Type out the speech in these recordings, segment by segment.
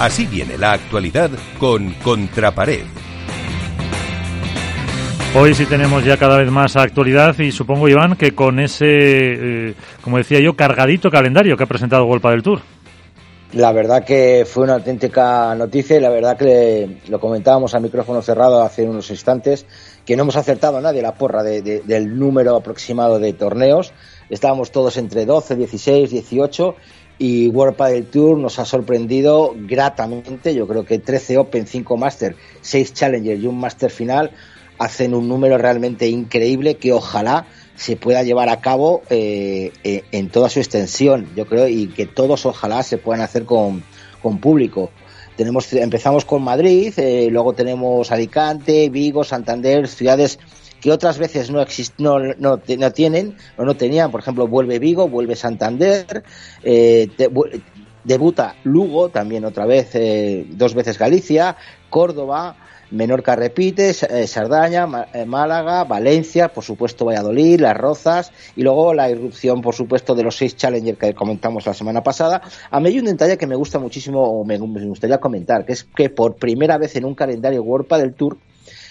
Así viene la actualidad con Contrapared. Hoy sí tenemos ya cada vez más actualidad y supongo, Iván, que con ese, eh, como decía yo, cargadito calendario que ha presentado Golpa del Tour. La verdad que fue una auténtica noticia y la verdad que lo comentábamos a micrófono cerrado hace unos instantes, que no hemos acertado a nadie la porra del número aproximado de torneos. Estábamos todos entre 12, 16, 18 y World Padel Tour nos ha sorprendido gratamente. Yo creo que 13 Open, 5 Master, 6 Challenger y un Master final hacen un número realmente increíble que ojalá se pueda llevar a cabo eh, eh, en toda su extensión, yo creo, y que todos ojalá se puedan hacer con, público. Tenemos, empezamos con Madrid, eh, luego tenemos Alicante, Vigo, Santander, ciudades que otras veces no, no, no, no, tienen o no tenían, por ejemplo, vuelve Vigo, vuelve Santander, debuta Lugo, también otra vez, dos veces Galicia, Córdoba, Menorca repite, eh, Sardaña, eh, Málaga, Valencia, por supuesto Valladolid, Las Rozas y luego la irrupción, por supuesto, de los seis Challenger que comentamos la semana pasada. A mí hay un detalle que me gusta muchísimo, o me, gustaría comentar, que es que por primera vez en un calendario World del Tour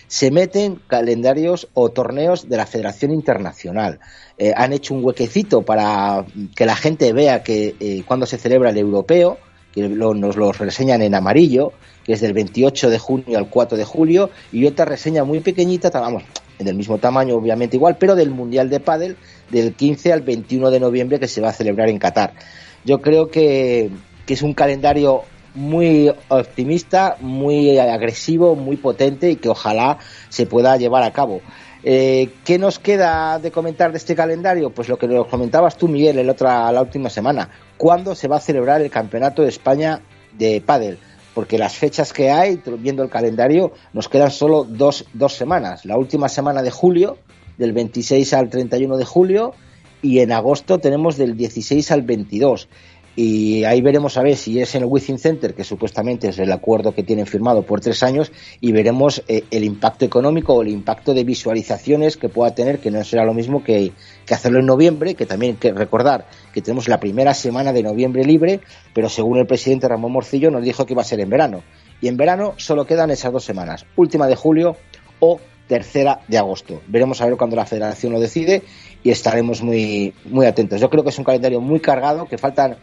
se meten calendarios o torneos de la Federación Internacional. Eh, han hecho un huequecito para que la gente vea que cuando se celebra el europeo, que nos lo reseñan en amarillo, que es del 28 de junio al 4 de julio, y otra reseña muy pequeñita, vamos, en el mismo tamaño obviamente igual, pero del Mundial de Pádel del 15 al 21 de noviembre que se va a celebrar en Qatar. Yo creo que, es un calendario muy optimista, muy agresivo, muy potente y que ojalá se pueda llevar a cabo. Eh, ¿Qué nos queda de comentar de este calendario? Pues lo que nos comentabas tú, Miguel, el otra, la última semana. ¿Cuándo se va a celebrar el Campeonato de España de Pádel? porque las fechas que hay, viendo el calendario, nos quedan solo dos, dos semanas. La última semana de julio, del 26 al 31 de julio, y en agosto tenemos del 16 al 22 y ahí veremos a ver si es en el Within Center, que supuestamente es el acuerdo que tienen firmado por tres años, y veremos eh, el impacto económico o el impacto de visualizaciones que pueda tener, que no será lo mismo que, hacerlo en noviembre, que también hay que recordar que tenemos la primera semana de noviembre libre, pero según el presidente Ramón Morcillo nos dijo que iba a ser en verano. Y en verano solo quedan esas dos semanas, última de julio o tercera de agosto. Veremos a ver cuando la federación lo decide y estaremos muy, muy atentos. Yo creo que es un calendario muy cargado, que faltan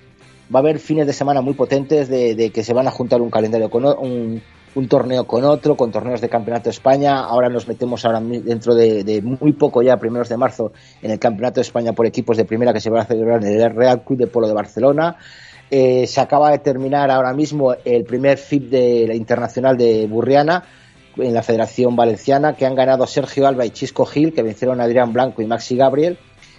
va a haber fines de semana muy potentes de, que se van a juntar un calendario con un, torneo con otro, con torneos de Campeonato de España. Ahora nos metemos ahora dentro de, muy poco ya, primeros de marzo, en el Campeonato de España por equipos de primera que se va a celebrar en el Real Club de Polo de Barcelona. Eh, se acaba de terminar ahora mismo el primer FIP de la Internacional de Burriana en la Federación Valenciana, que han ganado Sergio Alba y Chisco Gil, que vencieron a Adrián Blanco y Maxi Gabriel.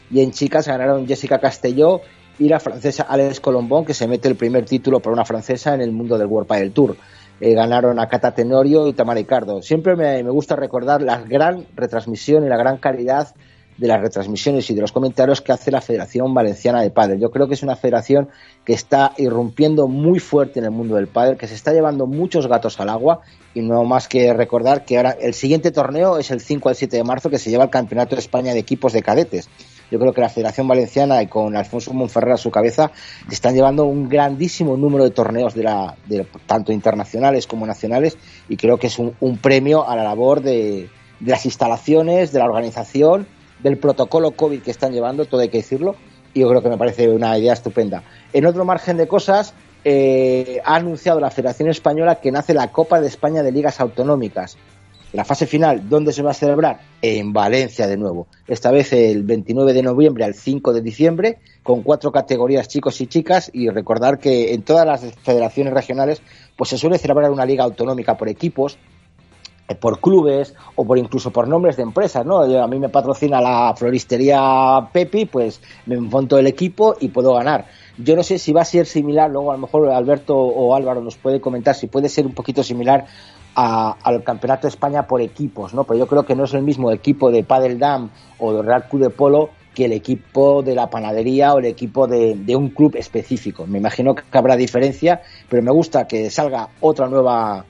Y en chicas ganaron Jessica Castelló la francesa Alex Colombón, que se mete el primer título por una francesa en el mundo del World Padel Tour. Eh, ganaron a Cata Tenorio y Tamara Ricardo. Siempre me, gusta recordar la gran retransmisión y la gran calidad de las retransmisiones y de los comentarios que hace la Federación Valenciana de Padel. Yo creo que es una federación que está irrumpiendo muy fuerte en el mundo del pádel, que se está llevando muchos gatos al agua y no más que recordar que ahora el siguiente torneo es el 5 al 7 de marzo que se lleva el Campeonato de España de equipos de cadetes yo creo que la Federación Valenciana y con Alfonso Monferrer a su cabeza están llevando un grandísimo número de torneos de la, tanto internacionales como nacionales y creo que es un, premio a la labor de, las instalaciones, de la organización, del protocolo COVID que están llevando, todo hay que decirlo, y yo creo que me parece una idea estupenda. En otro margen de cosas, eh, ha anunciado la Federación Española que nace la Copa de España de Ligas Autonómicas. La fase final, ¿dónde se va a celebrar? En Valencia de nuevo. Esta vez el 29 de noviembre al 5 de diciembre, con cuatro categorías chicos y chicas. Y recordar que en todas las federaciones regionales, pues se suele celebrar una liga autonómica por equipos, eh, por clubes o por incluso por nombres de empresas, ¿no? a mí me patrocina la floristería Pepi, pues me monto el equipo y puedo ganar. Yo no sé si va a ser similar, luego a lo mejor Alberto o Álvaro nos puede comentar si puede ser un poquito similar al Campeonato de España por equipos, ¿no? Pero yo creo que no es el mismo equipo de Padel Dam o de Real Club de Polo que el equipo de la panadería o el equipo de, un club específico. Me imagino que habrá diferencia, pero me gusta que salga otra nueva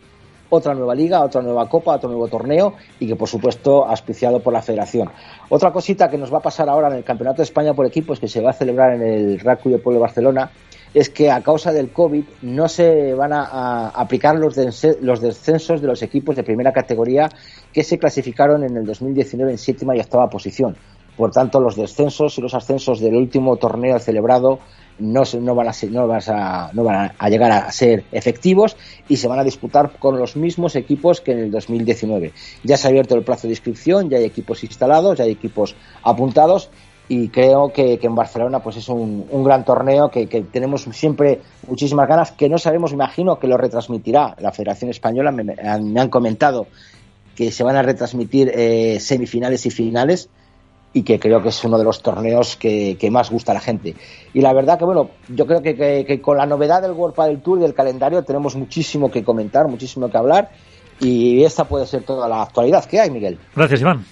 otra nueva liga, otra nueva copa, otro nuevo torneo y que por supuesto auspiciado por la federación. Otra cosita que nos va a pasar ahora en el Campeonato de España por equipos que se va a celebrar en el RACU de Pueblo de Barcelona es que a causa del COVID no se van a, aplicar los, descensos de los equipos de primera categoría que se clasificaron en el 2019 en séptima y octava posición. Por tanto, los descensos y los ascensos del último torneo celebrado no, no, van, a no, a, no van a llegar a ser efectivos y se van a disputar con los mismos equipos que en el 2019. Ya se ha abierto el plazo de inscripción, ya hay equipos instalados, ya hay equipos apuntados y creo que, en Barcelona pues es un, gran torneo que, tenemos siempre muchísimas ganas que no sabemos imagino que lo retransmitirá la Federación Española me, han comentado que se van a retransmitir eh, semifinales y finales y que creo que es uno de los torneos que, más gusta a la gente. Y la verdad que, bueno, yo creo que, con la novedad del World del Tour y del calendario tenemos muchísimo que comentar, muchísimo que hablar y esta puede ser toda la actualidad que hay, Miguel. Gracias, Iván.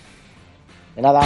De nada.